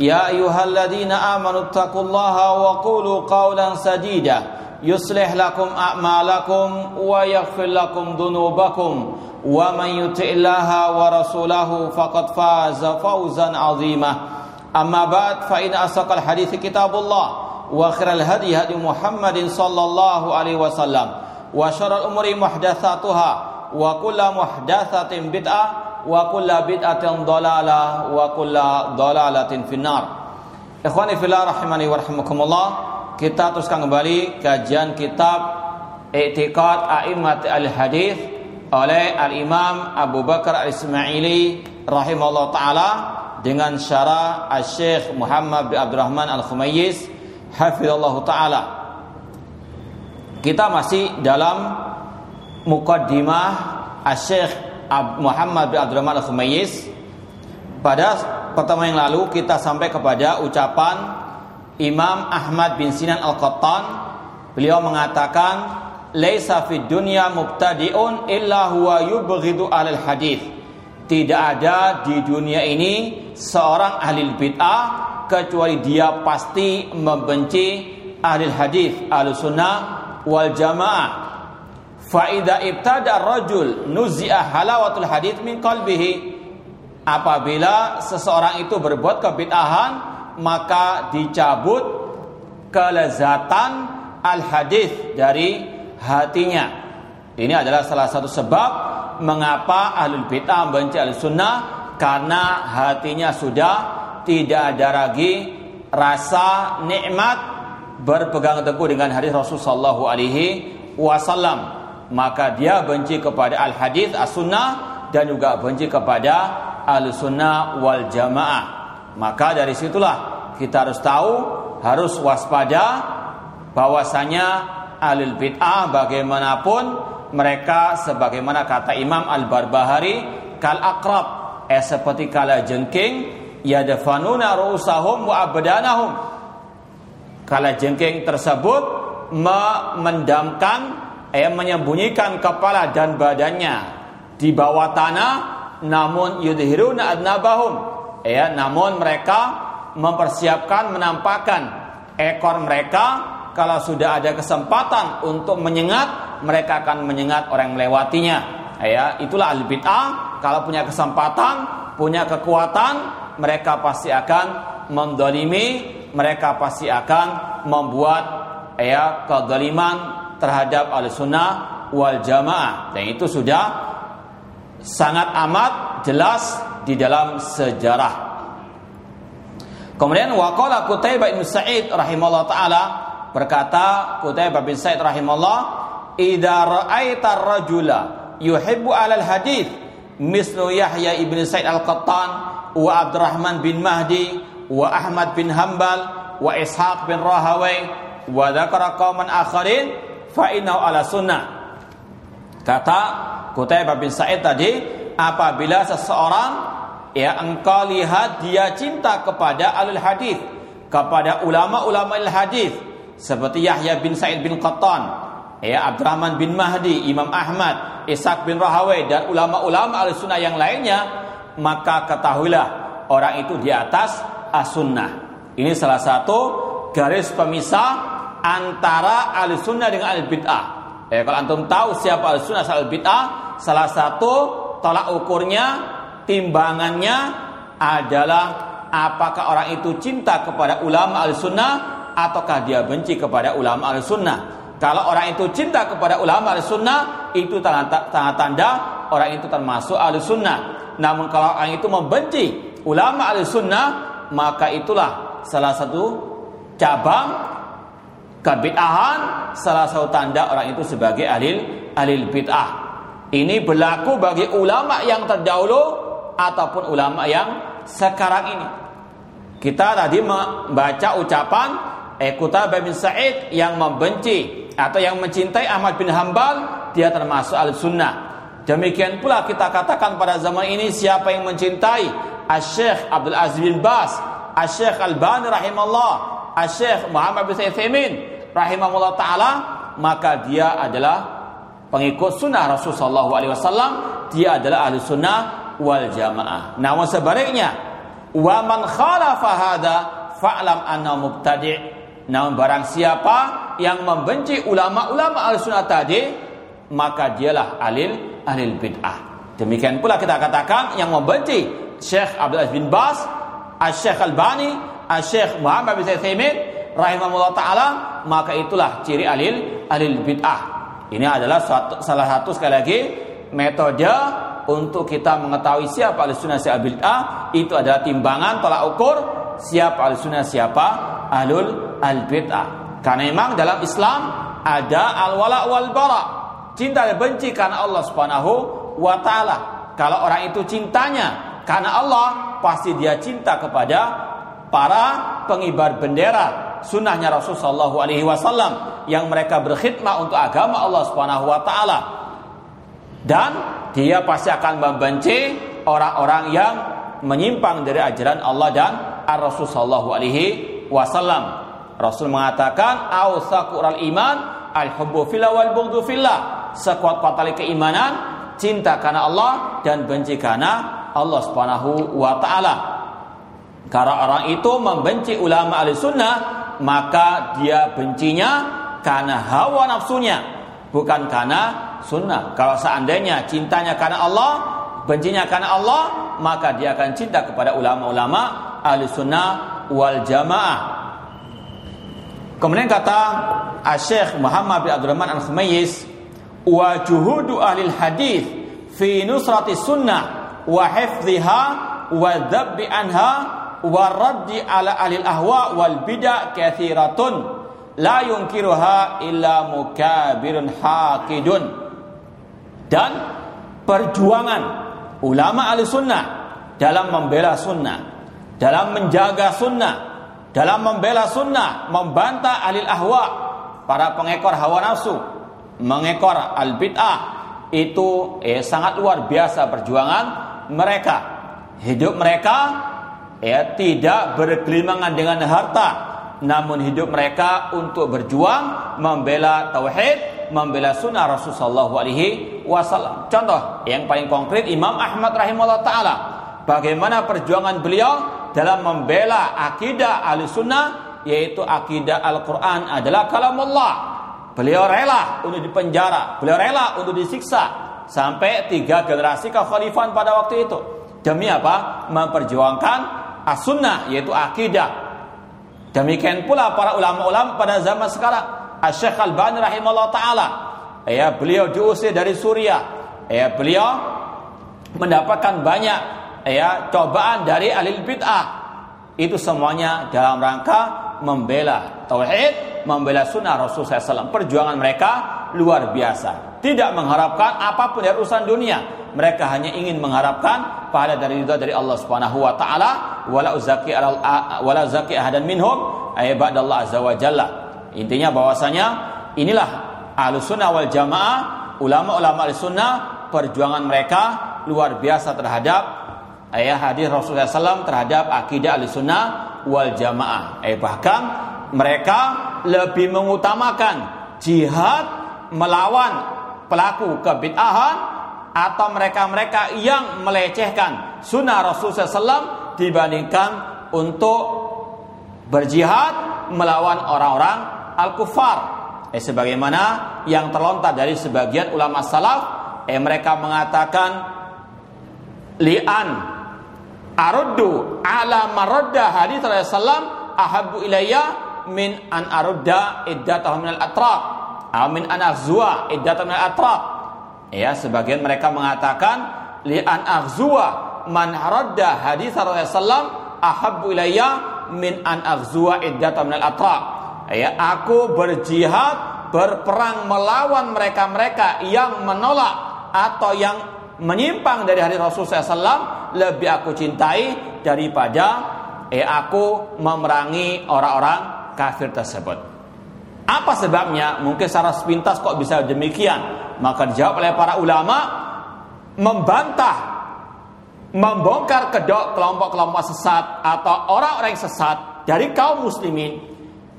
يا أيها الذين آمنوا اتقوا الله وقولوا قولا سديدا. يصلح لكم أعمالكم ويغفر لكم ذنوبكم. ومن يطع الله ورسوله فقد فاز فوزا عظيما. أما بعد فإن أصدق الحديث كتاب الله وخير الهدي هدي محمد صلى الله عليه وسلم. وشر الأمور محدثاتها وكل محدثة بدعة wa kulla bid'atin dhalalah wa kulla dhalalatin finnar. Ikhwani fillah rahimani wa rahimakumullah. Kita teruskan kembali kajian kitab I'tiqad A'immat al-Hadis oleh Al-Imam Abu Bakar Al-Ismaili rahimahullah taala dengan syarah Al-Syekh Muhammad bin Abdurrahman Al-Khumayyiz hafizallahu taala. Kita masih dalam mukaddimah Al-Syekh Muhammad bin Abdurrahman Al-Khumayyiz pada pertemuan yang lalu kita sampai kepada ucapan Imam Ahmad bin Sinan Al-Qattan. Beliau mengatakan laisa fid dunya mubtadi'un illa huwa yubghidu alal hadis tidak ada di dunia ini seorang ahli bid'ah kecuali dia pasti membenci ahli hadis ahli sunnah wal jamaah Faida ibtada rajul nuzi'a halawatul hadith min qalbihi. Apabila seseorang itu berbuat kebid'ahan, maka dicabut kelezatan al hadith dari hatinya. Ini adalah salah satu sebab mengapa ahlul bid'ah membenci al sunnah karena hatinya sudah tidak ada lagi rasa nikmat berpegang teguh dengan hadis Rasulullah sallallahu alaihi wasallam maka dia benci kepada al hadis as sunnah dan juga benci kepada al sunnah wal jamaah. Maka dari situlah kita harus tahu harus waspada bahwasanya alil bid'ah bagaimanapun mereka sebagaimana kata Imam Al Barbahari kal akrab eh seperti kala jengking yadfanuna ru'usahum wa abdanahum. Kala jengking tersebut memendamkan eh menyembunyikan kepala dan badannya di bawah tanah namun yudhiruna adnabahum. Ya namun mereka mempersiapkan menampakkan ekor mereka. Kalau sudah ada kesempatan untuk menyengat mereka akan menyengat orang yang melewatinya. Ya itulah al bid'ah kalau punya kesempatan punya kekuatan mereka pasti akan mendolimi mereka pasti akan membuat ya kedoliman terhadap al-sunnah wal jamaah dan itu sudah sangat amat jelas di dalam sejarah. Kemudian waqala Qutaibah bin Sa'id rahimahullah taala berkata Qutaibah bin Sa'id rahimahullah idza ra'aita rajula yuhibbu 'alal hadith mislu Yahya ibn Sa'id al-Qattan wa Abdurrahman bin Mahdi wa Ahmad bin Hambal wa Ishaq bin Rahawai wa dzakara qauman akharin fa'inau ala sunnah. Kata Qutaibah bin Sa'id tadi, apabila seseorang ya engkau lihat dia cinta kepada alul hadis, kepada ulama-ulama al hadis seperti Yahya bin Sa'id bin Qattan, ya Abdurrahman bin Mahdi, Imam Ahmad, Ishaq bin Rahawai dan ulama-ulama al sunnah yang lainnya, maka ketahuilah orang itu di atas as-sunnah. Ini salah satu garis pemisah antara ahli sunnah dengan ahli bid'ah. Eh, kalau antum tahu siapa ahli sunnah ahli bid'ah, salah satu tolak ukurnya, timbangannya adalah apakah orang itu cinta kepada ulama ahli sunnah ataukah dia benci kepada ulama ahli sunnah. Kalau orang itu cinta kepada ulama al-sunnah, itu tanda-tanda orang itu termasuk al-sunnah. Namun kalau orang itu membenci ulama al-sunnah, maka itulah salah satu cabang kebid'ahan, salah satu tanda orang itu sebagai alil alil bid'ah. Ini berlaku bagi ulama yang terdahulu ataupun ulama yang sekarang ini. Kita tadi membaca ucapan Ekuta bin Sa'id yang membenci atau yang mencintai Ahmad bin Hambal dia termasuk al-sunnah. Demikian pula kita katakan pada zaman ini siapa yang mencintai Asy-Syaikh Abdul Aziz bin Bas, Asy-Syaikh Al-Bani rahimallah, Asy-Syaikh Muhammad bin Saimin rahimahullah taala, maka dia adalah pengikut sunnah Rasulullah SAW, dia adalah ahli sunnah wal jamaah. Namun sebaliknya, wa man khalafa hada fa'lam anna mubtadi' Namun barang siapa yang membenci ulama-ulama al-sunnah tadi, maka dialah alil alil bid'ah. Demikian pula kita katakan yang membenci Syekh Abdul Aziz bin Bas, Syekh Al-Bani, Syekh Muhammad bin Saimin rahimahullah taala, maka itulah ciri alil alil bid'ah. Ini adalah suatu, salah satu sekali lagi metode untuk kita mengetahui siapa ahli sunnah siapa bid'ah itu adalah timbangan tolak ukur siapa ahli sunnah siapa ahlul al bid'ah. Karena memang dalam Islam ada al wala wal bara. Cinta dan benci karena Allah Subhanahu wa taala. Kalau orang itu cintanya karena Allah, pasti dia cinta kepada para pengibar bendera sunnahnya Rasul Shallallahu Alaihi Wasallam yang mereka berkhidmat untuk agama Allah Subhanahu Wa Taala dan dia pasti akan membenci orang-orang yang menyimpang dari ajaran Allah dan Rasul Shallallahu Alaihi Wasallam. Rasul mengatakan al iman al-hubbu fillah wal fillah. Sekuat-kuat keimanan cinta karena Allah dan benci karena Allah Subhanahu wa taala. Karena orang itu membenci ulama ahli sunnah maka dia bencinya karena hawa nafsunya bukan karena sunnah. Kalau seandainya cintanya karena Allah, bencinya karena Allah, maka dia akan cinta kepada ulama-ulama ahli sunnah wal jamaah. Kemudian kata Syekh Muhammad bin Abdurrahman Al-Khumayyiz wa juhudu ahli hadis fi nusrati sunnah wa hifdhiha wa dhabbi anha wa raddi ala ahli ahwa wal bid'ah kathiratun la yunkiruha illa mukabirun haqidun dan perjuangan ulama ahli sunnah dalam membela sunnah dalam menjaga sunnah dalam membela sunnah, membantah alil ahwa, para pengekor hawa nafsu, mengekor al bid'ah, itu eh, sangat luar biasa perjuangan mereka. Hidup mereka ya tidak berkelimangan dengan harta, namun hidup mereka untuk berjuang membela tauhid, membela sunnah Rasulullah Alaihi Wasallam. Contoh yang paling konkret Imam Ahmad rahimahullah taala, bagaimana perjuangan beliau dalam membela akidah ahli sunnah yaitu akidah Al-Quran adalah kalam Allah. Beliau rela untuk dipenjara, beliau rela untuk disiksa sampai tiga generasi kekhalifahan pada waktu itu. Demi apa? Memperjuangkan as-sunnah yaitu akidah. Demikian pula para ulama-ulama pada zaman sekarang. Syekh Al-Bani rahimahullah taala. Ya, beliau diusir dari Suriah. Ya, beliau mendapatkan banyak ya cobaan dari alil bid'ah itu semuanya dalam rangka membela tauhid, membela sunnah Rasul SAW. Perjuangan mereka luar biasa. Tidak mengharapkan apa pun dari urusan dunia. Mereka hanya ingin mengharapkan pahala dari ridha dari Allah Subhanahu wa taala wala uzaki wala zaki ahadan minhum ibadallah azza wa jalla. Intinya bahwasanya inilah ahlus sunnah wal jamaah, ulama-ulama sunnah perjuangan mereka luar biasa terhadap ayat hadis Rasulullah SAW terhadap akidah al-sunnah wal jamaah. Eh bahkan mereka lebih mengutamakan jihad melawan pelaku kebid'ahan atau mereka-mereka yang melecehkan sunnah Rasulullah SAW dibandingkan untuk berjihad melawan orang-orang al-kufar. Eh sebagaimana yang terlontar dari sebagian ulama salaf, eh mereka mengatakan li'an aruddu ala maradda hadis Rasulullah ahabbu ilayya min an arudda iddatahum minal atraq amin anaghzuwa iddatan min atraq ya sebagian mereka mengatakan li an aghzuwa man radda hadis Rasulullah ahabbu ilayya min an aghzuwa iddatan min atraq ya aku berjihad berperang melawan mereka-mereka yang menolak atau yang menyimpang dari hadis Rasul SAW lebih aku cintai daripada eh aku memerangi orang-orang kafir tersebut. Apa sebabnya? Mungkin secara sepintas kok bisa demikian. Maka dijawab oleh para ulama membantah membongkar kedok kelompok-kelompok sesat atau orang-orang yang sesat dari kaum muslimin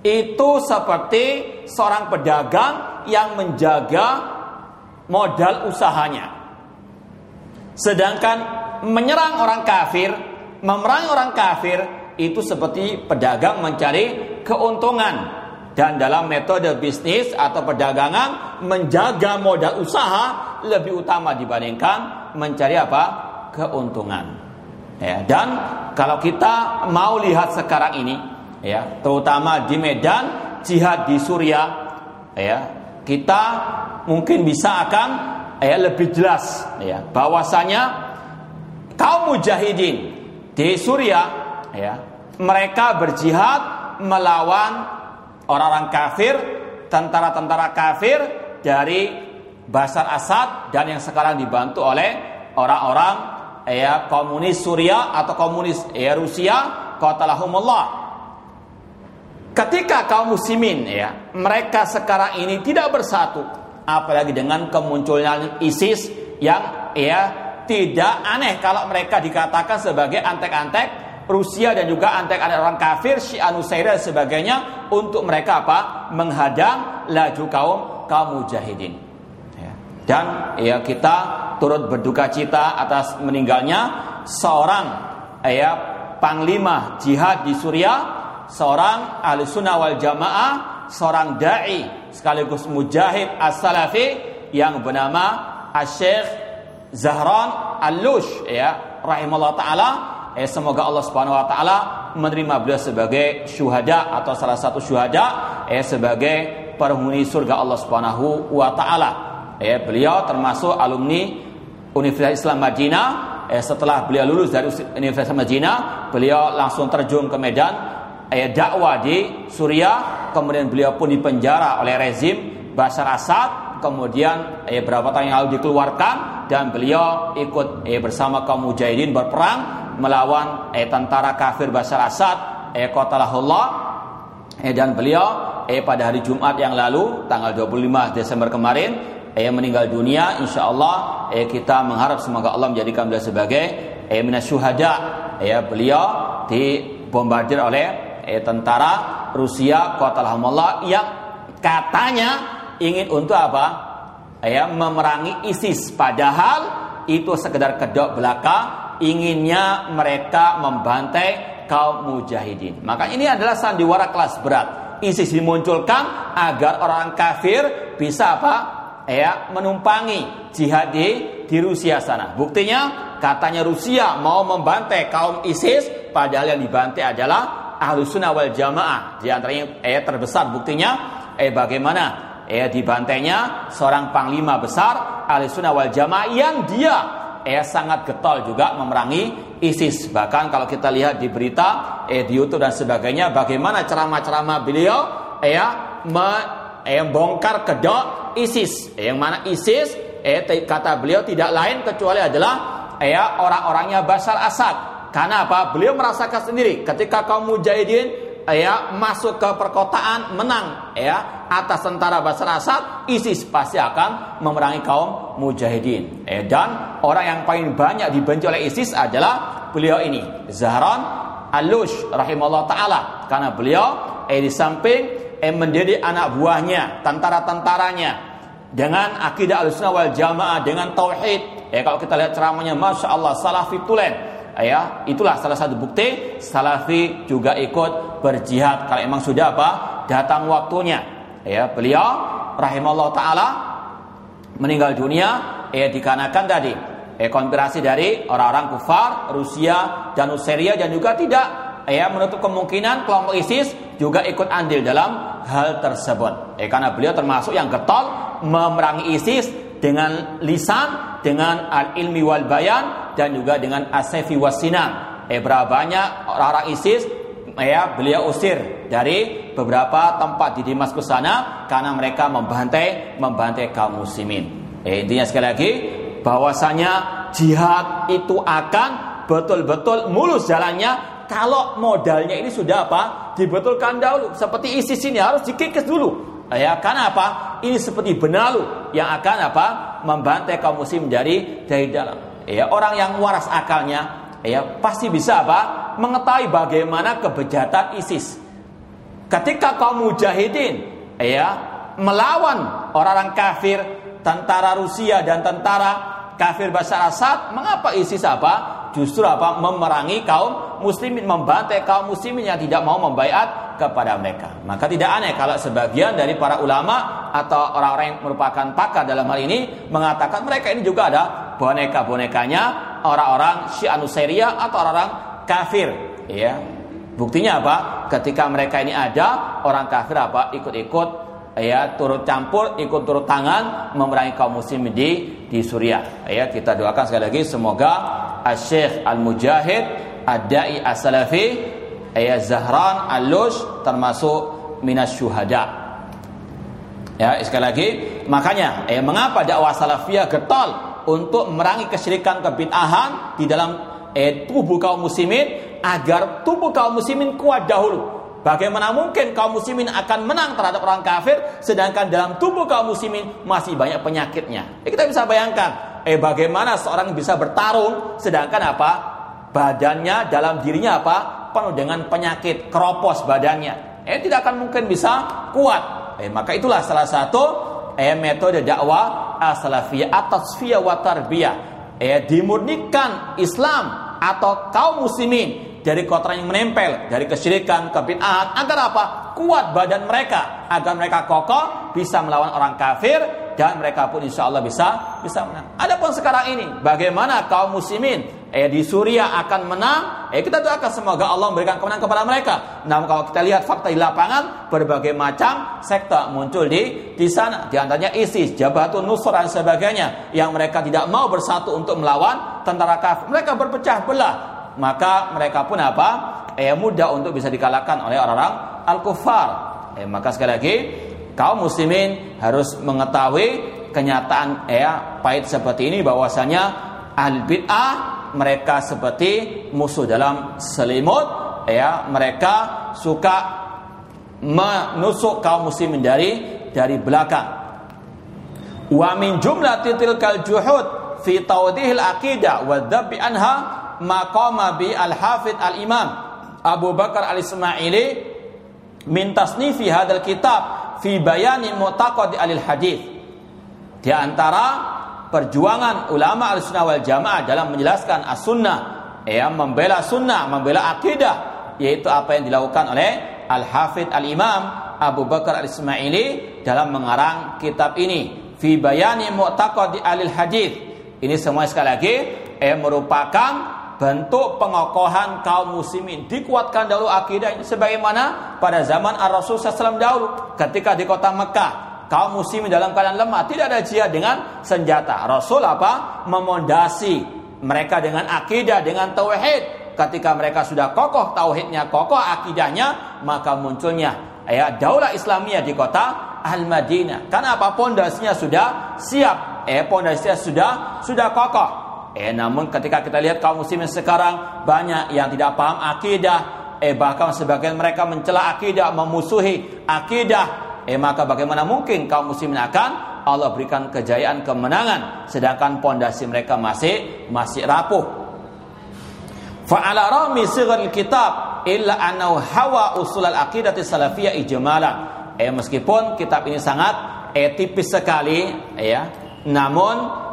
itu seperti seorang pedagang yang menjaga modal usahanya. Sedangkan menyerang orang kafir, memerangi orang kafir itu seperti pedagang mencari keuntungan dan dalam metode bisnis atau perdagangan menjaga modal usaha lebih utama dibandingkan mencari apa? Keuntungan. Ya dan kalau kita mau lihat sekarang ini ya terutama di Medan jihad di Suriah ya kita mungkin bisa akan ya lebih jelas ya bahwasanya kaum mujahidin di Suriah ya mereka berjihad melawan orang-orang kafir, tentara-tentara kafir dari Basar Asad dan yang sekarang dibantu oleh orang-orang ya komunis Suria atau komunis ya Rusia qatalahumullah. Ketika kaum muslimin ya, mereka sekarang ini tidak bersatu apalagi dengan kemunculan ISIS yang ya tidak aneh kalau mereka dikatakan sebagai antek-antek Rusia dan juga antek-antek orang kafir Syiah Nusairat dan sebagainya untuk mereka apa? menghadang laju kaum kaum mujahidin. Ya. Dan ya kita turut berduka cita atas meninggalnya seorang ya panglima jihad di Suriah, seorang ahli sunnah wal jamaah, seorang dai sekaligus mujahid as-salafi yang bernama Syekh Zahran Al-Lush ya rahimahullah taala eh, semoga Allah Subhanahu wa taala menerima beliau sebagai syuhada atau salah satu syuhada eh sebagai penghuni surga Allah Subhanahu wa taala. Eh beliau termasuk alumni Universitas Islam Madinah. Eh setelah beliau lulus dari Universitas Madinah, beliau langsung terjun ke medan eh dakwah di Suriah, kemudian beliau pun dipenjara oleh rezim Bashar Assad, kemudian eh beberapa tahun yang lalu dikeluarkan dan beliau ikut eh bersama kaum mujahidin berperang melawan eh, tentara kafir Basar Asad eh, qatalahullah eh, dan beliau eh, pada hari Jumat yang lalu tanggal 25 Desember kemarin eh, meninggal dunia insyaallah eh, kita mengharap semoga Allah menjadikan beliau sebagai eh, minasyuhada. Eh, beliau dibombardir oleh eh, tentara Rusia qatalahumullah yang katanya ingin untuk apa? Ya, memerangi ISIS. Padahal itu sekedar kedok belaka inginnya mereka membantai kaum mujahidin. Maka ini adalah sandiwara kelas berat. ISIS dimunculkan agar orang kafir bisa apa? Ya, menumpangi jihad di, di Rusia sana. Buktinya katanya Rusia mau membantai kaum ISIS padahal yang dibantai adalah ahlu sunnah wal jamaah. Di antaranya eh, terbesar buktinya eh bagaimana eh dibantainya seorang panglima besar ahli sunnah wal jamaah yang dia eh sangat getol juga memerangi ISIS. Bahkan kalau kita lihat di berita eh di YouTube dan sebagainya bagaimana ceramah-ceramah beliau eh ya me, eh, kedok ISIS. Eh, yang mana ISIS eh kata beliau tidak lain kecuali adalah eh ya orang-orangnya Basar Asad. Karena apa? Beliau merasakan sendiri ketika kaum mujahidin ya masuk ke perkotaan menang. Ya atas tentara Basar Asad ISIS pasti akan memerangi kaum mujahidin. Eh, dan orang yang paling banyak dibenci oleh ISIS adalah beliau ini Zahran Al-Lush rahimahullah taala. Karena beliau eh di samping eh mendidik anak buahnya tentara-tentaranya dengan akidah al-sunnah wal jamaah dengan tauhid. Eh kalau kita lihat ceramahnya masya Allah salafi tulen ya itulah salah satu bukti salafi juga ikut berjihad. Kalau emang sudah apa? Datang waktunya. Ya beliau rahimahullah taala meninggal dunia. Ya dikarenakan tadi ya konspirasi dari orang-orang kufar Rusia dan Useria dan juga tidak. Ya menutup kemungkinan kelompok ISIS juga ikut andil dalam hal tersebut. Eh, karena beliau termasuk yang getol memerangi ISIS dengan lisan, dengan al-ilmi wal bayan dan juga dengan asefi wasinam. Eh, berapa banyak orang-orang ISIS ya beliau usir dari beberapa tempat di Damaskus sana karena mereka membantai membantai kaum muslimin. Eh, intinya sekali lagi bahwasanya jihad itu akan betul-betul mulus jalannya kalau modalnya ini sudah apa? Dibetulkan dahulu. Seperti isi sini harus dikikis dulu. Ya, karena apa? Ini seperti benalu yang akan apa? Membantai kaum muslim dari dari dalam. Ya, orang yang waras akalnya ya pasti bisa apa? Mengetahui bagaimana kebejatan ISIS. Ketika kaum mujahidin ya melawan orang-orang kafir, tentara Rusia dan tentara kafir Bashar Assad, mengapa ISIS apa? Justru apa? Memerangi kaum muslimin, membantai kaum muslimin yang tidak mau membaiat kepada mereka. Maka tidak aneh kalau sebagian dari para ulama atau orang-orang yang merupakan pakar dalam hal ini mengatakan mereka ini juga ada boneka-bonekanya orang-orang Syiah Nusairiyah atau orang-orang kafir, ya. Buktinya apa? Ketika mereka ini ada, orang kafir apa? Ikut-ikut ya turut campur ikut turut tangan memerangi kaum muslim di di Suriah. Ya kita doakan sekali lagi semoga Syekh Al-Mujahid Ad-Dai As-Salafi ya Zahran Al-Lush termasuk minas syuhada. Ya sekali lagi makanya eh, mengapa dakwah salafiyah getol untuk memerangi kesyirikan kebid'ahan di dalam eh, tubuh kaum muslimin agar tubuh kaum muslimin kuat dahulu Bagaimana mungkin kaum muslimin akan menang terhadap orang kafir sedangkan dalam tubuh kaum muslimin masih banyak penyakitnya. Ya, kita bisa bayangkan, eh bagaimana seorang bisa bertarung sedangkan apa? Badannya dalam dirinya apa? penuh dengan penyakit, keropos badannya. Eh tidak akan mungkin bisa kuat. Eh maka itulah salah satu eh metode dakwah as-salafiyah at-tasfiyah wa tarbiyah. Eh dimurnikan Islam atau kaum muslimin dari kotoran yang menempel, dari kesyirikan, kebid'ahan, agar apa? Kuat badan mereka, agar mereka kokoh bisa melawan orang kafir dan mereka pun insya Allah bisa bisa menang. Adapun sekarang ini, bagaimana kaum muslimin eh di Suriah akan menang? Eh kita doakan semoga Allah memberikan kemenangan kepada mereka. Namun kalau kita lihat fakta di lapangan, berbagai macam sekte muncul di di sana. Di antaranya ISIS, Jabhatun Nusra dan sebagainya yang mereka tidak mau bersatu untuk melawan tentara kafir. Mereka berpecah belah maka mereka pun apa? Eh mudah untuk bisa dikalahkan oleh orang-orang al-kufar. Eh, maka sekali lagi kaum muslimin harus mengetahui kenyataan ya pahit seperti ini bahwasanya al bid'ah mereka seperti musuh dalam selimut ya mereka suka menusuk kaum muslimin dari dari belakang wa min jumlatil tilkal juhud fi tawdihil aqidah wa dhabbi anha maqama bi al-hafid al-imam Abu Bakar al-Ismaili min tasnifi hadal kitab fi bayani mu'taqad alil hadis di antara perjuangan ulama al-sunnah wal jamaah dalam menjelaskan as-sunnah ya membela sunnah membela akidah yaitu apa yang dilakukan oleh al-hafid al-imam Abu Bakar al-Ismaili dalam mengarang kitab ini. Fi bayani mu'taqad alil hadis ini semua sekali lagi eh merupakan bentuk pengokohan kaum muslimin. Dikuatkan dahulu akidah sebagaimana pada zaman Ar-Rasul SAW dahulu ketika di kota Mekah. Kaum muslimin dalam keadaan lemah tidak ada jihad dengan senjata. Rasul apa? Memondasi mereka dengan akidah dengan tauhid. Ketika mereka sudah kokoh tauhidnya kokoh akidahnya maka munculnya ya daulah Islamiyah di kota Al-Madinah. Karena apa? Pondasinya sudah siap. Eh pondasinya sudah sudah kokoh Eh namun ketika kita lihat kaum muslimin sekarang banyak yang tidak paham akidah, eh bahkan sebagian mereka mencela akidah, memusuhi akidah. Eh maka bagaimana mungkin kaum muslimin akan Allah berikan kejayaan kemenangan sedangkan pondasi mereka masih masih rapuh. Fa'ala rami sighar kitab illa annahu hawa usul al-aqidati salafiyah ijmalan. Eh meskipun kitab ini sangat eh, tipis sekali ya, namun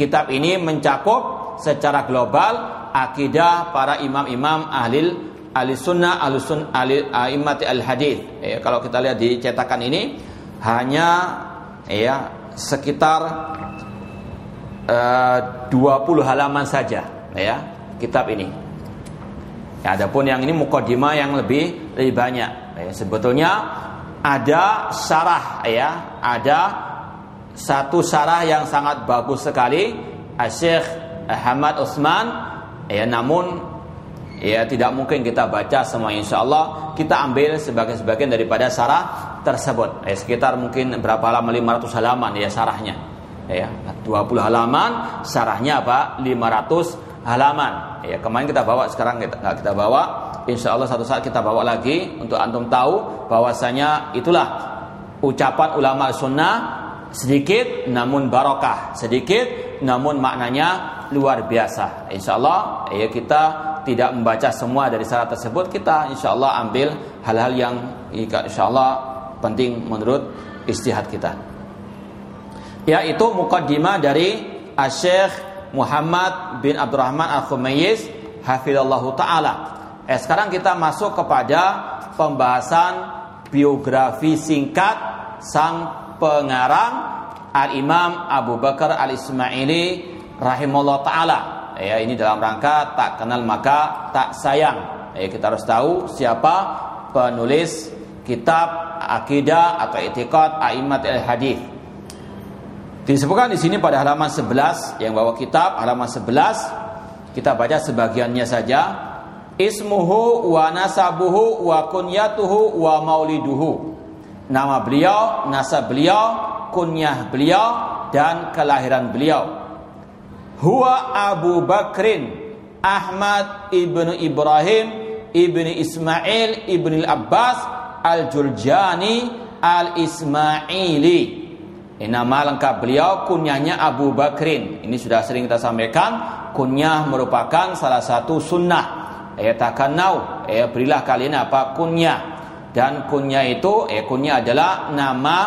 Kitab ini mencakup secara global akidah para imam-imam ahli ahli sunnah ahli sun ahli imati al hadis. Ya, kalau kita lihat di cetakan ini hanya ya sekitar eh, uh, 20 halaman saja ya kitab ini. Ya, adapun yang ini mukaddimah yang lebih lebih banyak. Ya, sebetulnya ada syarah ya, ada satu syarah yang sangat bagus sekali. Syekh Ahmad Utsman. Ya namun ya tidak mungkin kita baca semua insya Allah kita ambil sebagai sebagian daripada syarah tersebut. Ya, sekitar mungkin berapa lama 500 halaman ya syarahnya ya 20 halaman syarahnya apa? 500 halaman. Ya kemarin kita bawa sekarang kita kita bawa. Insya Allah satu saat kita bawa lagi untuk antum tahu bahwasanya itulah ucapan ulama sunnah sedikit namun barokah. Sedikit namun maknanya luar biasa. Insya Allah ya kita tidak membaca semua dari syarat tersebut. Kita insya Allah ambil hal-hal yang insya Allah penting menurut istihad kita. Yaitu mukaddimah dari Syekh Muhammad bin Abdurrahman Al-Khumayyiz hafizallahu taala. Eh, sekarang kita masuk kepada pembahasan biografi singkat sang pengarang Al-Imam Abu Bakar Al-Ismaili rahimahullah taala. Ya, ini dalam rangka tak kenal maka tak sayang. Ya, kita harus tahu siapa penulis kitab akidah atau etikat Aimat al-Hadis. Disebutkan di sini pada halaman 11 yang bawa kitab halaman 11 kita baca sebagiannya saja. Ismuhu wa nasabuhu wa kunyatuhu wa mauliduhu. Nama beliau, nasab beliau, kunyah beliau dan kelahiran beliau. Huwa Abu Bakrin Ahmad ibnu Ibrahim ibnu Ismail ibnu Abbas al-Jurjani al-Ismaili nama lengkap beliau kunyahnya Abu Bakrin. Ini sudah sering kita sampaikan. Kunyah merupakan salah satu sunnah. Ya takanau. Ya berilah kalian apa kunyah. Dan kunyah itu, eh kunyah adalah nama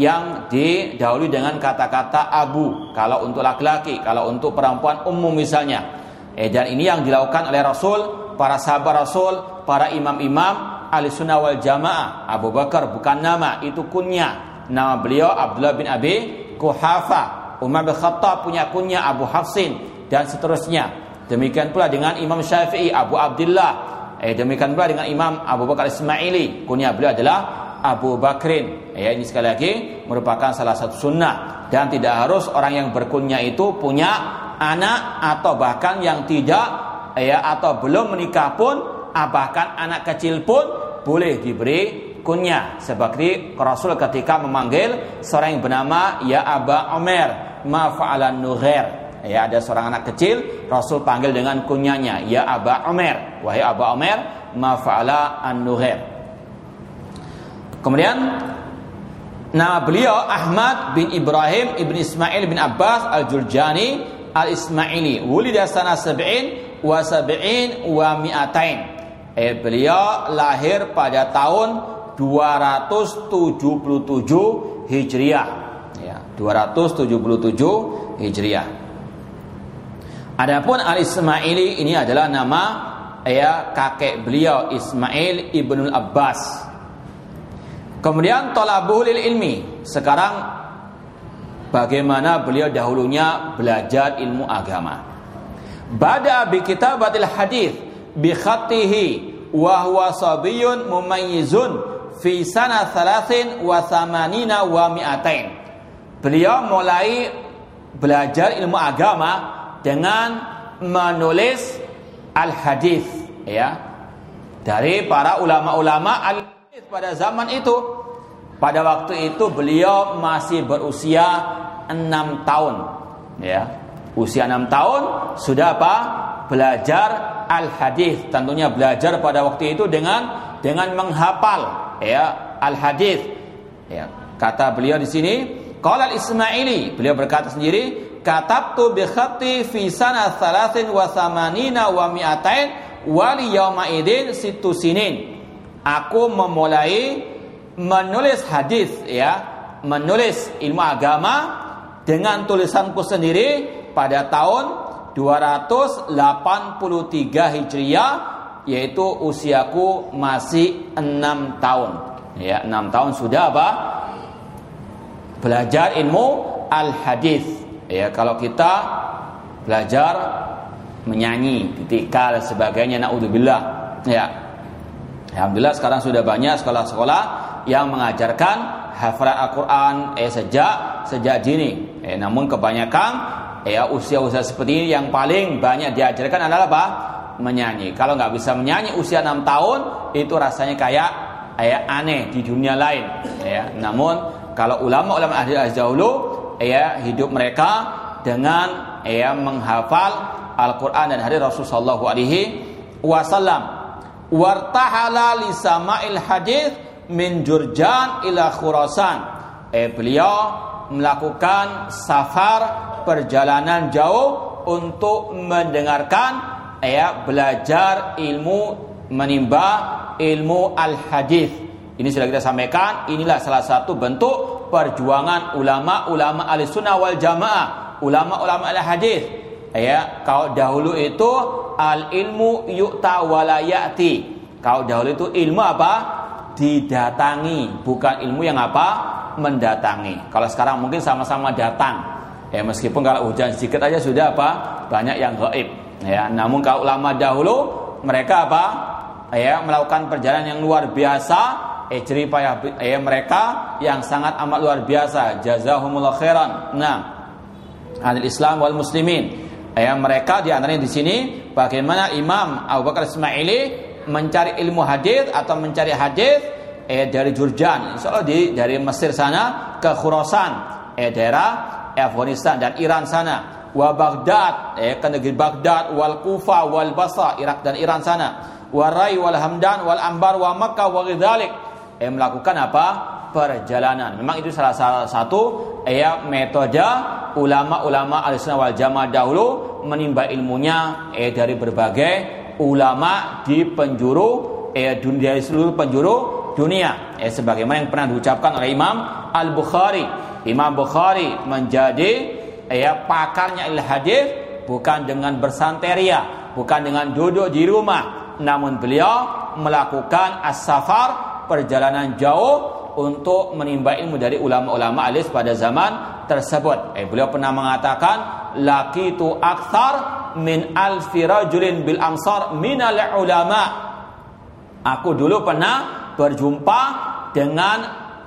yang didahului dengan kata-kata abu. Kalau untuk laki-laki, kalau untuk perempuan umum misalnya. Eh dan ini yang dilakukan oleh Rasul, para sahabat Rasul, para imam-imam ahli sunnah wal jamaah. Abu Bakar bukan nama, itu kunyah nama beliau Abdullah bin Abi Kuhafa. Umar bin Khattab punya kunya Abu Hafsin dan seterusnya. Demikian pula dengan Imam Syafi'i Abu Abdullah. Eh demikian pula dengan Imam Abu Bakar Ismaili. Kunya beliau adalah Abu Bakrin. Ya ini sekali lagi merupakan salah satu sunnah dan tidak harus orang yang berkunya itu punya anak atau bahkan yang tidak ya atau belum menikah pun ah, bahkan anak kecil pun boleh diberi kunyah seperti Rasul ketika memanggil seorang yang bernama ya Aba Omer ma fa'alan nughair ya ada seorang anak kecil Rasul panggil dengan kunyanya ya Aba Omer. Wahai Aba Omer ma fa'ala an nughair kemudian nama beliau Ahmad bin Ibrahim ibn Ismail bin Abbas al-Jurjani al-Ismaili. Wulida sana sab'in wa sab'in wa mi'atain. Eh, beliau lahir pada tahun 277 Hijriah. Ya 277 Hijriah Adapun Al Ismaili ini adalah nama ya kakek beliau Ismail ibnul Abbas. Kemudian tolabuhul ilmi. Sekarang bagaimana beliau dahulunya belajar ilmu agama. Bada bi kitabatil hadis bi khatihi wa huwa sabiyun mumayyizun fi sana thalathin wa thamanina wa mi'atain. Beliau mulai belajar ilmu agama dengan menulis al-hadis ya dari para ulama-ulama al-hadis pada zaman itu. Pada waktu itu beliau masih berusia enam tahun ya. Usia enam tahun sudah apa? Belajar al-hadis. Tentunya belajar pada waktu itu dengan dengan menghafal ya al hadis ya kata beliau di sini qala al ismaili beliau berkata sendiri katabtu bi khatti fi sana 83 wa mi'atain wa li yauma idin situ sinin aku memulai menulis hadis ya menulis ilmu agama dengan tulisanku sendiri pada tahun 283 Hijriah yaitu usiaku masih enam tahun. Ya, enam tahun sudah apa? Belajar ilmu al hadis. Ya, kalau kita belajar menyanyi, dan sebagainya naudzubillah. Ya. Alhamdulillah sekarang sudah banyak sekolah-sekolah yang mengajarkan hafalan Al-Qur'an eh sejak sejak dini. Eh, namun kebanyakan ya usia-usia seperti ini yang paling banyak diajarkan adalah apa? menyanyi. Kalau nggak bisa menyanyi usia 6 tahun itu rasanya kayak kayak aneh di dunia lain ya. Namun kalau ulama-ulama ahli dahulu ya hidup mereka dengan ya menghafal Al-Qur'an dan hadis Rasulullah sallallahu alaihi wasallam. Wartahala li sama'il hadis min Jurjan ila Khurasan. Eh beliau melakukan safar perjalanan jauh untuk mendengarkan ya belajar ilmu menimba ilmu al-hadis. Ini sudah kita sampaikan, inilah salah satu bentuk perjuangan ulama-ulama al-sunnah wal jamaah, ulama-ulama al-hadis. Ya, kalau dahulu itu al ilmu yu'ta walayati. Kalau dahulu itu ilmu apa? Didatangi, bukan ilmu yang apa? Mendatangi. Kalau sekarang mungkin sama-sama datang. Ya, meskipun kalau hujan sedikit aja sudah apa? Banyak yang gaib. Ya, namun kalau ulama dahulu mereka apa? Ya, melakukan perjalanan yang luar biasa, eh payah eh, mereka yang sangat amat luar biasa. Jazahumullah khairan. Nah, ahli Islam wal muslimin. Ya, mereka di antaranya di sini bagaimana Imam Abu Bakar Ismaili mencari ilmu hadis atau mencari hadis eh dari Jurjan, insya Allah di dari Mesir sana ke Khurasan, eh daerah Afghanistan dan Iran sana wa Baghdad eh ke negeri Baghdad wal Kufa wal Basra Irak dan Iran sana wa Rai wal Hamdan wal Ambar wa Makkah wa ghidalik eh melakukan apa? Perjalanan. Memang itu salah satu eh, ya metode ulama-ulama al-sunnah wal jamaah dahulu menimba ilmunya eh dari berbagai ulama di penjuru eh dunia dari seluruh penjuru dunia. Eh sebagaimana yang pernah diucapkan oleh Imam Al-Bukhari. Imam Bukhari menjadi ya pakarnya il hadis bukan dengan bersanteria, bukan dengan duduk di rumah, namun beliau melakukan as-safar perjalanan jauh untuk menimba ilmu dari ulama-ulama alis pada zaman tersebut. Eh, beliau pernah mengatakan, laki tu akthar min alfi rajulin bil amsar minal ulama. Aku dulu pernah berjumpa dengan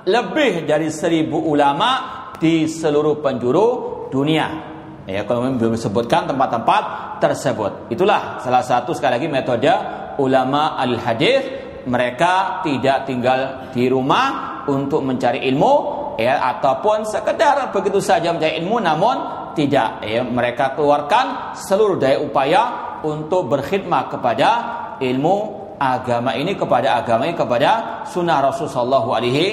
lebih dari seribu ulama di seluruh penjuru dunia. Ya, kalau belum disebutkan tempat-tempat tersebut. Itulah salah satu sekali lagi metode ulama al-hadis. Mereka tidak tinggal di rumah untuk mencari ilmu ya ataupun sekedar begitu saja mencari ilmu namun tidak ya mereka keluarkan seluruh daya upaya untuk berkhidmat kepada ilmu agama ini kepada agama ini kepada sunnah Rasulullah Shallallahu Alaihi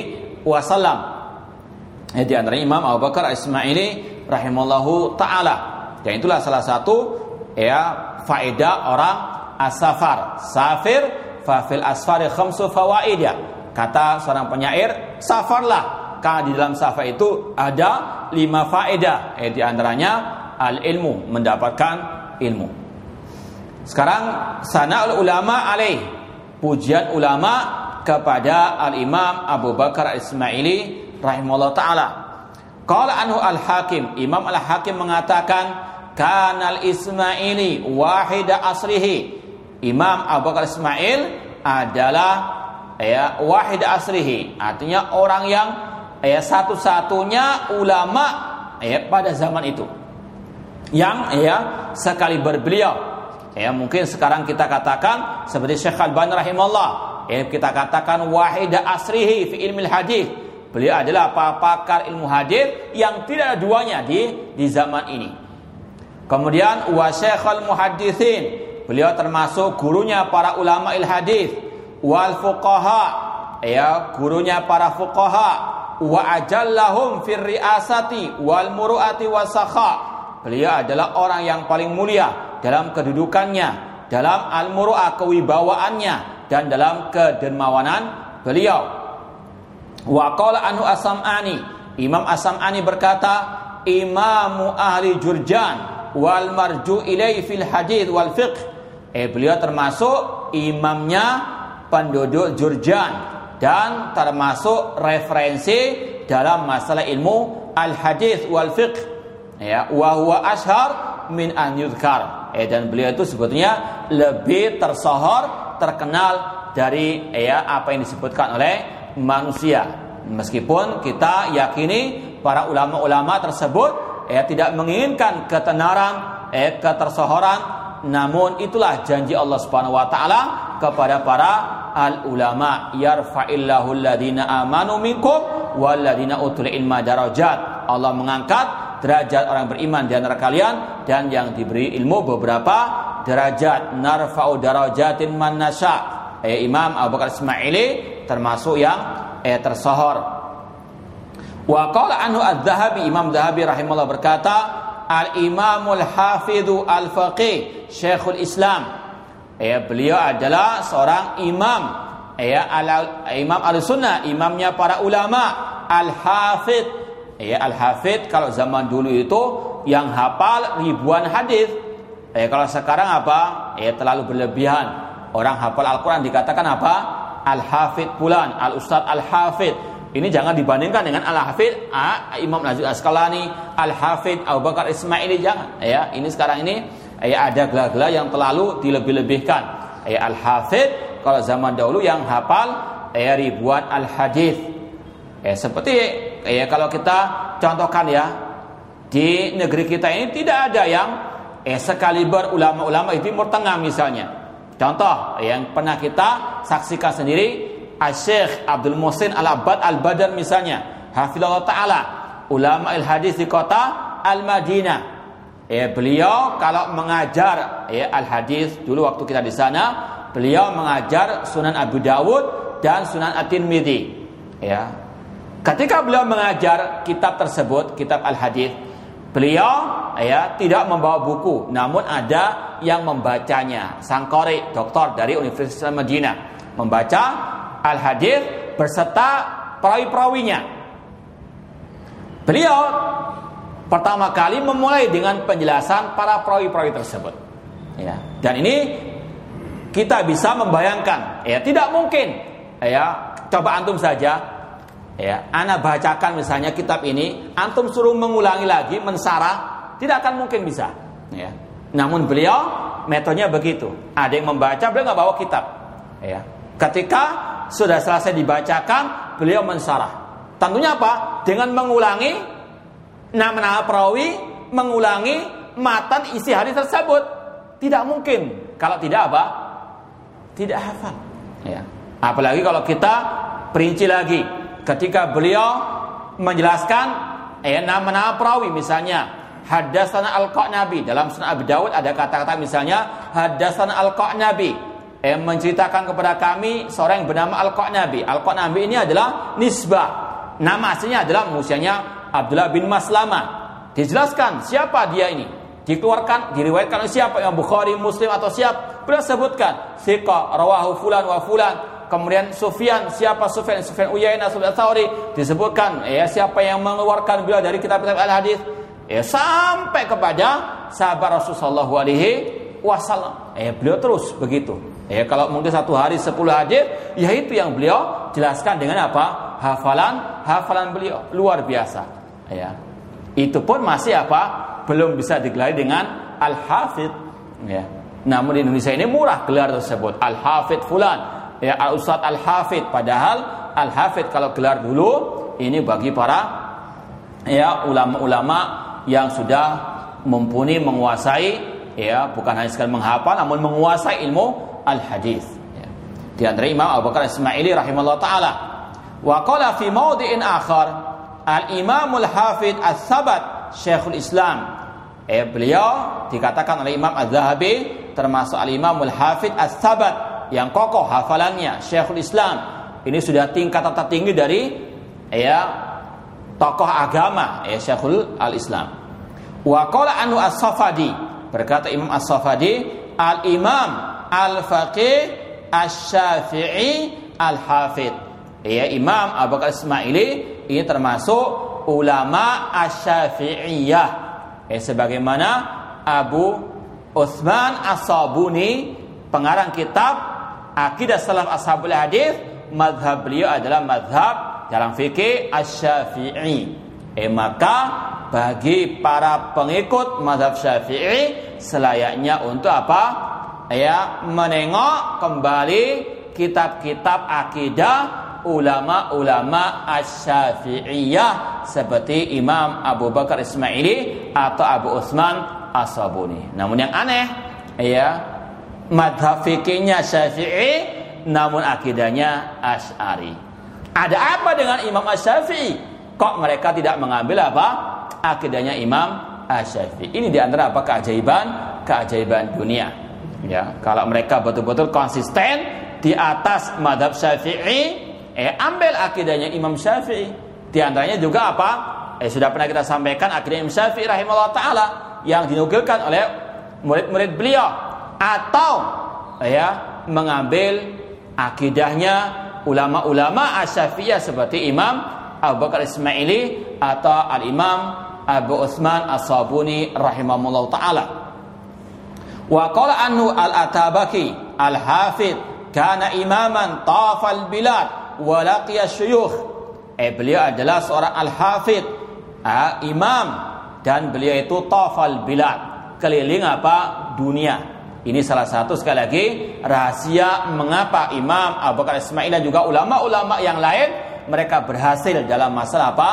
Wasallam. Ya, di antara Imam Abu Bakar Ismaili rahimallahu taala. Dan itulah salah satu ya faedah orang asafar. Safir fa fil asfari khamsu fawaida. Kata seorang penyair, safarlah karena di dalam safar itu ada lima faedah. Eh, di antaranya al ilmu, mendapatkan ilmu. Sekarang sana ulama alaih pujian ulama kepada al Imam Abu Bakar Ismaili rahimahullah taala Qala anhu al-Hakim, Imam al-Hakim mengatakan kanal Ismaili wahida asrihi. Imam Abu Bakar Ismail adalah ya wahid asrihi, artinya orang yang ya satu-satunya ulama ya pada zaman itu. Yang ya sekali berbeliau Ya mungkin sekarang kita katakan seperti Syekh Al-Bani rahimahullah, ya kita katakan wahida asrihi fi ilmi hadis Beliau adalah pakar ilmu hadis yang tidak ada duanya di di zaman ini. Kemudian wasyekhul muhadditsin. Beliau termasuk gurunya para ulama il hadis wal fuqaha ya gurunya para fuqaha wa ajallahum fir riasati wal muruati wasakha. Beliau adalah orang yang paling mulia dalam kedudukannya, dalam al-muru'ah kewibawaannya dan dalam kedermawanan beliau. Wa qala anhu As-Sam'ani. Imam As-Sam'ani berkata, Imamu ahli Jurjan wal marju ilai fil hadith wal fiqh. Eh beliau termasuk imamnya penduduk Jurjan dan termasuk referensi dalam masalah ilmu al hadith wal fiqh. Ya, wa huwa ashar min an yudhkar. eh, dan beliau itu sebetulnya lebih tersohor terkenal dari ya apa yang disebutkan oleh manusia meskipun kita yakini para ulama-ulama tersebut ya tidak menginginkan ketenaran eh ketersohoran namun itulah janji Allah Subhanahu wa taala kepada para al ulama yarfa'illahu alladhina amanu minkum walladhina utul ilma darajat. Allah mengangkat derajat orang beriman di antara kalian dan yang diberi ilmu beberapa derajat. Narfa'u darajatin man nasya. Eh, Imam Abu Bakar Ismaili termasuk yang eh, tersohor. Wa qala anhu adz-Dzahabi Imam Dzahabi rahimahullah berkata Al-Imamul Hafidhu Al-Faqih Syekhul Islam ya, Beliau adalah seorang imam ya, al Imam Al-Sunnah Imamnya para ulama Al-Hafidh ya, Al-Hafidh kalau zaman dulu itu Yang hafal ribuan hadis. ya, Kalau sekarang apa? Ya, terlalu berlebihan Orang hafal Al-Quran dikatakan apa? Al-Hafidh Pulan Al-Ustadz Al-Hafidh ini jangan dibandingkan dengan Al-Hafidh Imam Nazir Asqalani, Al-Hafidh Abu Bakar Ismaili jangan ya. Ini sekarang ini ya ada gelar-gelar yang terlalu dilebih-lebihkan. Ya Al-Hafidh kalau zaman dahulu yang hafal ya ribuan al-hadis. Ya seperti ya kalau kita contohkan ya di negeri kita ini tidak ada yang eh sekaliber ulama-ulama itu Tengah misalnya. Contoh yang pernah kita saksikan sendiri Syekh Abdul Muhsin Al-Abbad Al-Badar misalnya, hafizallahu taala, ulama al-hadis di kota Al-Madinah. Ya, beliau kalau mengajar ya al-hadis dulu waktu kita di sana, beliau mengajar Sunan Abu Dawud dan Sunan At-Tirmidzi. Ya. Ketika beliau mengajar kitab tersebut, kitab al-hadis, beliau ya tidak membawa buku, namun ada yang membacanya. Sang Kori, doktor dari Universitas Madinah, membaca al-hadis berserta perawi-perawinya. Beliau pertama kali memulai dengan penjelasan para perawi-perawi tersebut. Ya. Dan ini kita bisa membayangkan, ya tidak mungkin, ya coba antum saja, ya, ana bacakan misalnya kitab ini, antum suruh mengulangi lagi, mensarah, tidak akan mungkin bisa. Ya. Namun beliau metodenya begitu. Ada yang membaca, beliau nggak bawa kitab. Ya. Ketika sudah selesai dibacakan, beliau mensarah. Tentunya apa? Dengan mengulangi nama-nama perawi, mengulangi matan isi hadis tersebut. Tidak mungkin kalau tidak apa? Tidak hafal. Ya. Apalagi kalau kita perinci lagi ketika beliau menjelaskan eh, nama-nama perawi misalnya hadasana al-Qanabi dalam Sunan Abi Dawud ada kata-kata misalnya hadasana al-Qanabi yang menceritakan kepada kami seorang yang bernama Al-Qanabi. Al-Qanabi ini adalah nisbah. Nama aslinya adalah musianya Abdullah bin Maslama. Dijelaskan siapa dia ini. Dikeluarkan, diriwayatkan oleh siapa yang Bukhari, Muslim atau siapa. Beliau sebutkan Sika, rawahu fulan wa fulan. Kemudian Sufyan, siapa Sufyan? Sufyan Uyainah, Sufyan Thawri. Disebutkan ya siapa yang mengeluarkan beliau dari kitab-kitab al-hadis. Ya, sampai kepada sahabat Rasulullah alaihi wasallam. Ya, beliau terus begitu. Ya, kalau mungkin satu hari sepuluh hadis, ya itu yang beliau jelaskan dengan apa? Hafalan, hafalan beliau luar biasa. Ya. Itu pun masih apa? Belum bisa digelar dengan al-hafid. Ya. Namun di Indonesia ini murah gelar tersebut. Al-hafid fulan, ya al-ustad al-hafid. Padahal al-hafid kalau gelar dulu ini bagi para ya ulama-ulama yang sudah mumpuni menguasai ya bukan hanya sekadar menghafal namun menguasai ilmu al-hadis. Ya. Di antara Imam Abu Bakar Ismaili rahimahullah taala. Wa qala fi mawdi'in akhar al-Imam al-Hafidh As-Sabat Syekhul Islam. Eh, beliau dikatakan oleh Imam Az-Zahabi termasuk al-Imam al-Hafidh As-Sabat yang kokoh hafalannya Syekhul Islam. Ini sudah tingkatan tertinggi dari ya tokoh agama ya Syekhul al-Islam. Wa qala anu As-Safadi berkata Imam As-Safadi al-Imam al-faqih asy-syafi'i al-hafid. Ya Imam Abu Bakar Ismaili ini termasuk ulama asy-syafi'iyah. Ya, sebagaimana Abu Utsman As-Sabuni pengarang kitab Akidah Salaf Ashabul Hadis, madhab beliau adalah madhab dalam fikih asy-syafi'i. Eh maka bagi para pengikut madhab syafi'i selayaknya untuk apa? Ya, menengok kembali kitab-kitab akidah ulama-ulama asy-Syafi'iyah seperti Imam Abu Bakar Ismaili atau Abu Utsman As-Sabuni. Namun yang aneh ya madhab fikihnya Syafi'i namun akidahnya Asy'ari. Ada apa dengan Imam Asy-Syafi'i? Kok mereka tidak mengambil apa? Akidahnya Imam Asy-Syafi'i. Ini di antara apa keajaiban keajaiban dunia. Ya, kalau mereka betul-betul konsisten di atas madhab Syafi'i, eh ambil akidahnya Imam Syafi'i. Di antaranya juga apa? Eh sudah pernah kita sampaikan akidah Imam Syafi'i rahimahullah taala yang dinukilkan oleh murid-murid beliau atau ya mengambil akidahnya ulama-ulama Asy-Syafi'iyah seperti Imam Abu Bakar Ismaili atau Al-Imam Abu Utsman As-Sabuni rahimahullah taala. Wa qala anhu al-Atabaki al-Hafid kana imaman tafal bilad wa laqiya syuyukh. Eh beliau adalah seorang al-Hafid, imam dan beliau itu tafal bilad, keliling apa? dunia. Ini salah satu sekali lagi rahasia mengapa Imam Abu Bakar Ismail dan juga ulama-ulama yang lain mereka berhasil dalam masalah apa?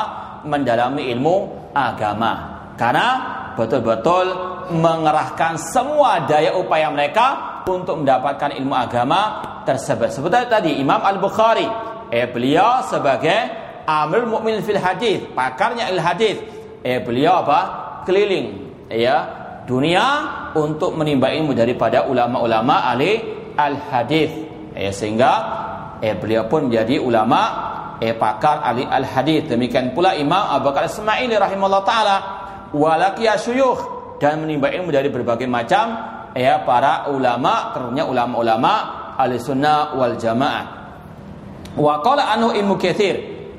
Mendalami ilmu agama. Karena betul-betul mengerahkan semua daya upaya mereka untuk mendapatkan ilmu agama tersebut. Seperti tadi Imam Al-Bukhari, eh beliau sebagai Amir Mukmin fil hadis, pakarnya il hadis. Eh beliau apa? Keliling ya dunia untuk menimba ilmu daripada ulama-ulama ahli al-hadis. Eh, sehingga eh, beliau pun menjadi ulama eh, pakar ahli al-hadis. Demikian pula Imam Abu Bakar Ismaili rahimahullah taala walakiya syuyukh. Dan menimba ilmu dari berbagai macam. Ya para ulama, terutama ulama-ulama ahli sunnah wal jamaah. Wa qala anhu Ibnu.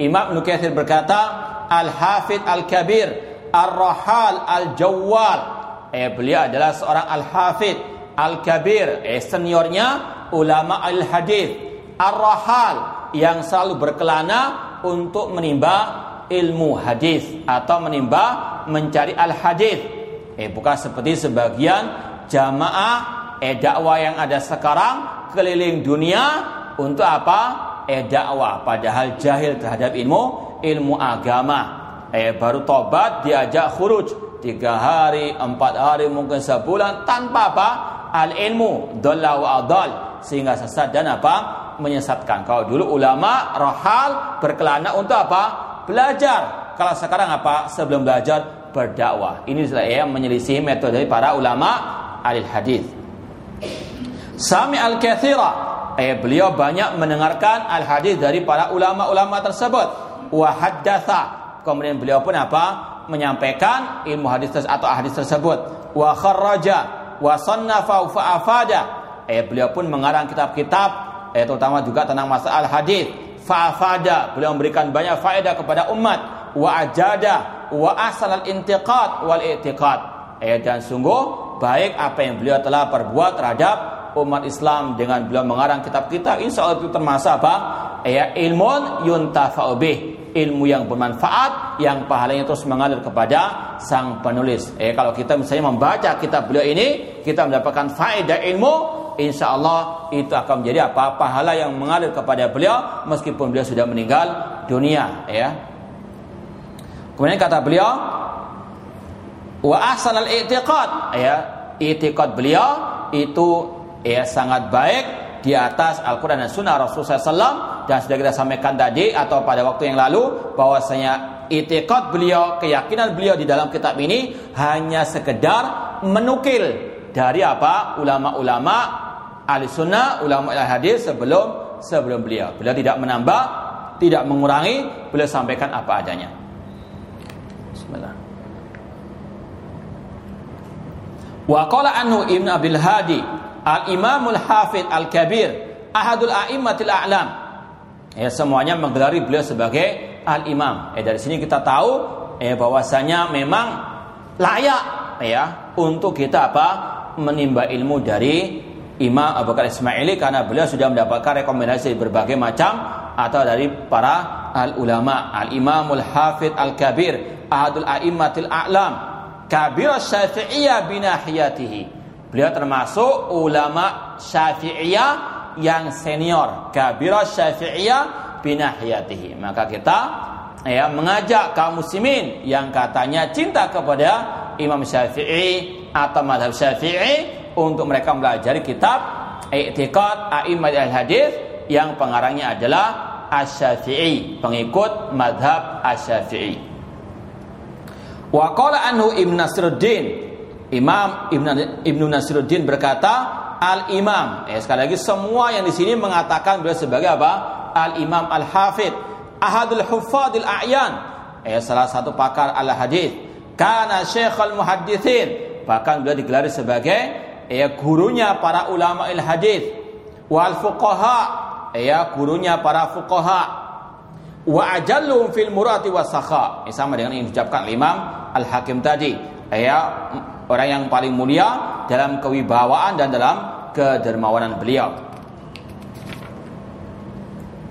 Imam Ibnu Katsir berkata, Al-Hafidh Al-Kabir, Ar-Rahal Al-Jawwal, eh beliau adalah seorang al-hafid al-kabir. Eh seniornya ulama al-hadis ar-rahal yang selalu berkelana untuk menimba ilmu hadis atau menimba mencari al-hadis eh bukan seperti sebagian jamaah eh dakwah yang ada sekarang keliling dunia untuk apa eh dakwah padahal jahil terhadap ilmu ilmu agama eh baru tobat diajak khuruj tiga hari, empat hari, mungkin sebulan tanpa apa? Al ilmu, dolla wa adal sehingga sesat dan apa? menyesatkan. Kalau dulu ulama rohal berkelana untuk apa? Belajar. Kalau sekarang apa? Sebelum belajar berdakwah. Ini yang menyelisih metode para ulama al hadis. Sami al kathira eh beliau banyak mendengarkan al hadis dari para ulama-ulama tersebut. Wa Kemudian beliau pun apa? menyampaikan ilmu hadis atau hadis tersebut wa kharraja wa eh beliau pun mengarang kitab-kitab eh terutama juga tentang masalah hadis fa afada beliau memberikan banyak faedah kepada umat. Wa ajada wa asal al intiqad wal i'tiqad eh dan sungguh baik apa yang beliau telah perbuat terhadap umat Islam dengan beliau mengarang kitab-kitab insya Allah itu termasuk apa? Ya ilmun yuntafa'u ilmu yang bermanfaat yang pahalanya terus mengalir kepada sang penulis. Eh kalau kita misalnya membaca kitab beliau ini, kita mendapatkan faedah ilmu, insya Allah itu akan menjadi apa? Pahala yang mengalir kepada beliau meskipun beliau sudah meninggal dunia. Ya. Kemudian kata beliau, wa al i'tiqad. Ya, i'tiqad beliau itu ya sangat baik di atas Al-Quran dan Sunnah Rasulullah SAW dan sudah kita sampaikan tadi atau pada waktu yang lalu bahwasanya itikad beliau keyakinan beliau di dalam kitab ini hanya sekedar menukil dari apa? Ulama-ulama ahli sunnah ulama ahli hadis sebelum sebelum beliau. Beliau tidak menambah tidak mengurangi beliau sampaikan apa adanya. Bismillah. Wa qala anhu Ibn Abil Hadi Al-Imamul Hafid Al-Kabir Ahadul A'immatil A'lam. Ya semuanya menggelari beliau sebagai Al-Imam. Eh dari sini kita tahu eh bahwasanya memang layak ya untuk kita apa menimba ilmu dari Imam Abu Bakar Ismaili karena beliau sudah mendapatkan rekomendasi berbagai macam atau dari para al ulama al imamul hafid al kabir ahadul a'immatil a'lam kabir syafi'iyah binahiyatihi. Beliau termasuk ulama syafi'iyah yang senior. Kabir syafi'iyah binahiyatihi. Maka kita ya mengajak kaum muslimin yang katanya cinta kepada Imam Syafi'i atau madhab Syafi'i untuk mereka mempelajari kitab I'tiqad A'immat al-Hadis yang pengarangnya adalah Asy-Syafi'i, pengikut madhab Asy-Syafi'i. Wa qala anhu Ibn Nasruddin. Imam Ibn, Ibnu Nasruddin berkata, Al-Imam. Eh, sekali lagi semua yang di sini mengatakan beliau sebagai apa? Al-Imam Al-Hafidh, Ahadul Huffadil A'yan. Eh, salah satu pakar al-hadis. Karena Syekhul Muhaddithin. Bahkan beliau digelar sebagai eh, gurunya para ulama al-hadis. Wal fuqaha, eh, gurunya para fuqaha wa ajallum fil murati wasakha. Ini sama dengan yang diucapkan Imam Al-Hakim tadi, ya orang yang paling mulia dalam kewibawaan dan dalam kedermawanan beliau.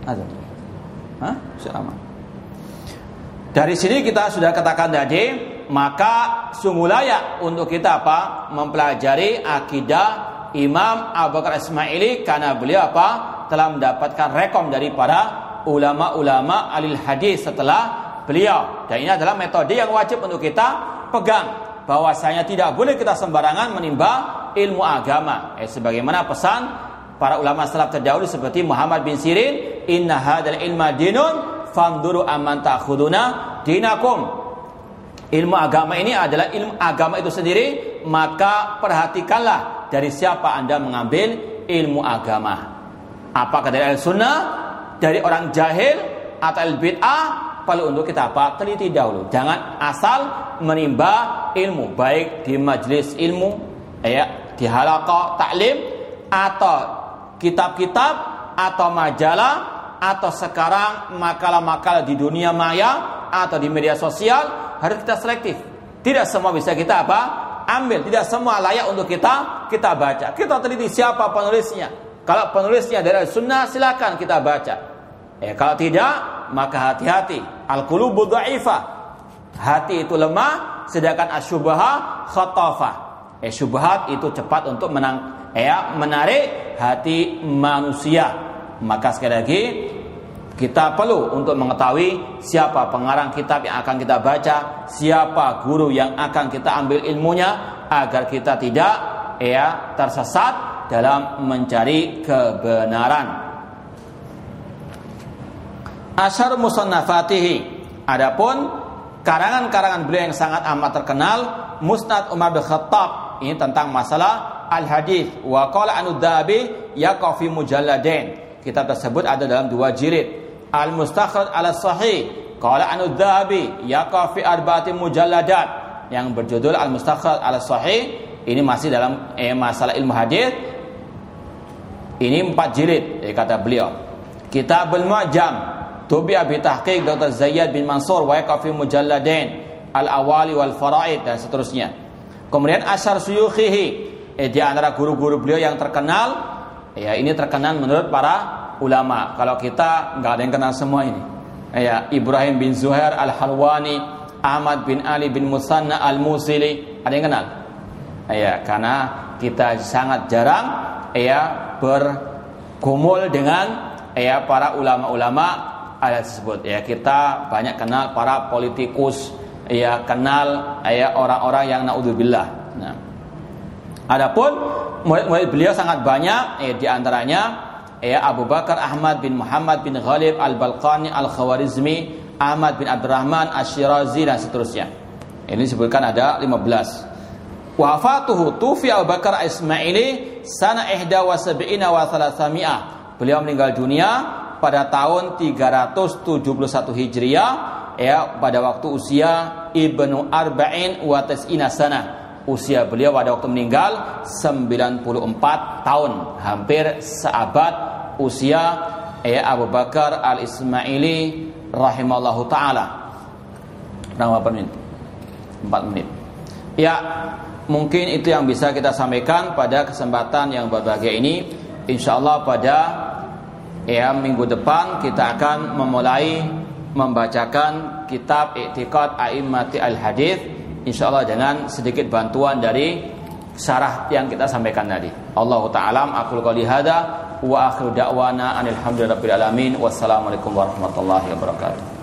Ada. Hah? Dari sini kita sudah katakan tadi, maka sungguh layak untuk kita apa? Mempelajari akidah Imam Abu Bakar Ismaili karena beliau apa? Telah mendapatkan rekom dari para ulama-ulama alil hadis setelah beliau. Dan ini adalah metode yang wajib untuk kita pegang. Bahwasanya tidak boleh kita sembarangan menimba ilmu agama. Eh, sebagaimana pesan para ulama salaf terdahulu seperti Muhammad bin Sirin, "Inna hadzal ilma dinun, fanduru amman ta'khuduna dinakum." Ilmu agama ini adalah ilmu agama itu sendiri, maka perhatikanlah dari siapa Anda mengambil ilmu agama. Apakah dari al-sunnah, dari orang jahil, atau al-bid'ah, perlu untuk kita apa? Teliti dahulu. Jangan asal menimba ilmu baik di majelis ilmu, ya, di halaqah taklim atau kitab-kitab atau majalah atau sekarang makalah-makalah di dunia maya atau di media sosial harus kita selektif. Tidak semua bisa kita apa? Ambil. Tidak semua layak untuk kita kita baca. Kita teliti siapa penulisnya. Kalau penulisnya dari sunnah silakan kita baca. Ya, kalau tidak maka hati-hati. Al-qulubu dha'ifah. Hati itu lemah sedangkan asyubaha khatafa. Eh syubhat itu cepat untuk menang ya menarik hati manusia. Maka sekali lagi kita perlu untuk mengetahui siapa pengarang kitab yang akan kita baca, siapa guru yang akan kita ambil ilmunya agar kita tidak ya tersesat dalam mencari kebenaran. Asyar musannafatihi. Adapun karangan-karangan beliau yang sangat amat terkenal Musnad Umar bin Khattab ini tentang masalah al-hadis wa qala anu dabi yaqa fi mujalladain. Kitab tersebut ada dalam dua jilid. Al-Mustakhraj ala Sahih qala anu dabi yaqa fi arba'ati mujalladat yang berjudul Al-Mustakhraj ala Sahih ini masih dalam eh, masalah ilmu hadis ini empat jilid eh, kata beliau. Kitabul Mu'jam Tubi abi tahqiq Dr. Zayyad bin Mansur wa fi mujalladain al-awali wal faraid dan seterusnya. Kemudian asar suyukhihi eh, di antara guru-guru beliau yang terkenal ya ini terkenal menurut para ulama. Kalau kita nggak ada yang kenal semua ini. Ya, Ibrahim bin Zuhair al-Halwani, Ahmad bin Ali bin Musanna al-Musili, ada yang kenal? Ya, karena kita sangat jarang ya berkumul dengan ya para ulama-ulama ayat tersebut ya kita banyak kenal para politikus ya kenal ya orang-orang yang naudzubillah nah adapun murid-murid beliau sangat banyak ya di antaranya ya Abu Bakar Ahmad bin Muhammad bin Ghalib Al-Balqani Al-Khawarizmi Ahmad bin Abdurrahman Ash-Shirazi dan seterusnya. Ini disebutkan ada 15 wafatuhu tufi Abu Bakar Ismaili sana ihda wa sab'ina wa beliau meninggal dunia pada tahun 371 Hijriah ya pada waktu usia Ibnu Arba'in wa tas'ina sana. Usia beliau pada waktu meninggal 94 tahun, hampir seabad usia ya Abu Bakar Al-Ismaili rahimallahu taala. Berapa menit? 4 menit. Ya, mungkin itu yang bisa kita sampaikan pada kesempatan yang berbahagia ini. Insyaallah pada ya minggu depan kita akan memulai membacakan kitab I'tiqad A'immati Al-Hadis insya Allah dengan sedikit bantuan dari syarah yang kita sampaikan tadi. Allah taala aku qouli hada wa akhiru da'wana alhamdulillahi alamin wassalamualaikum warahmatullahi wabarakatuh.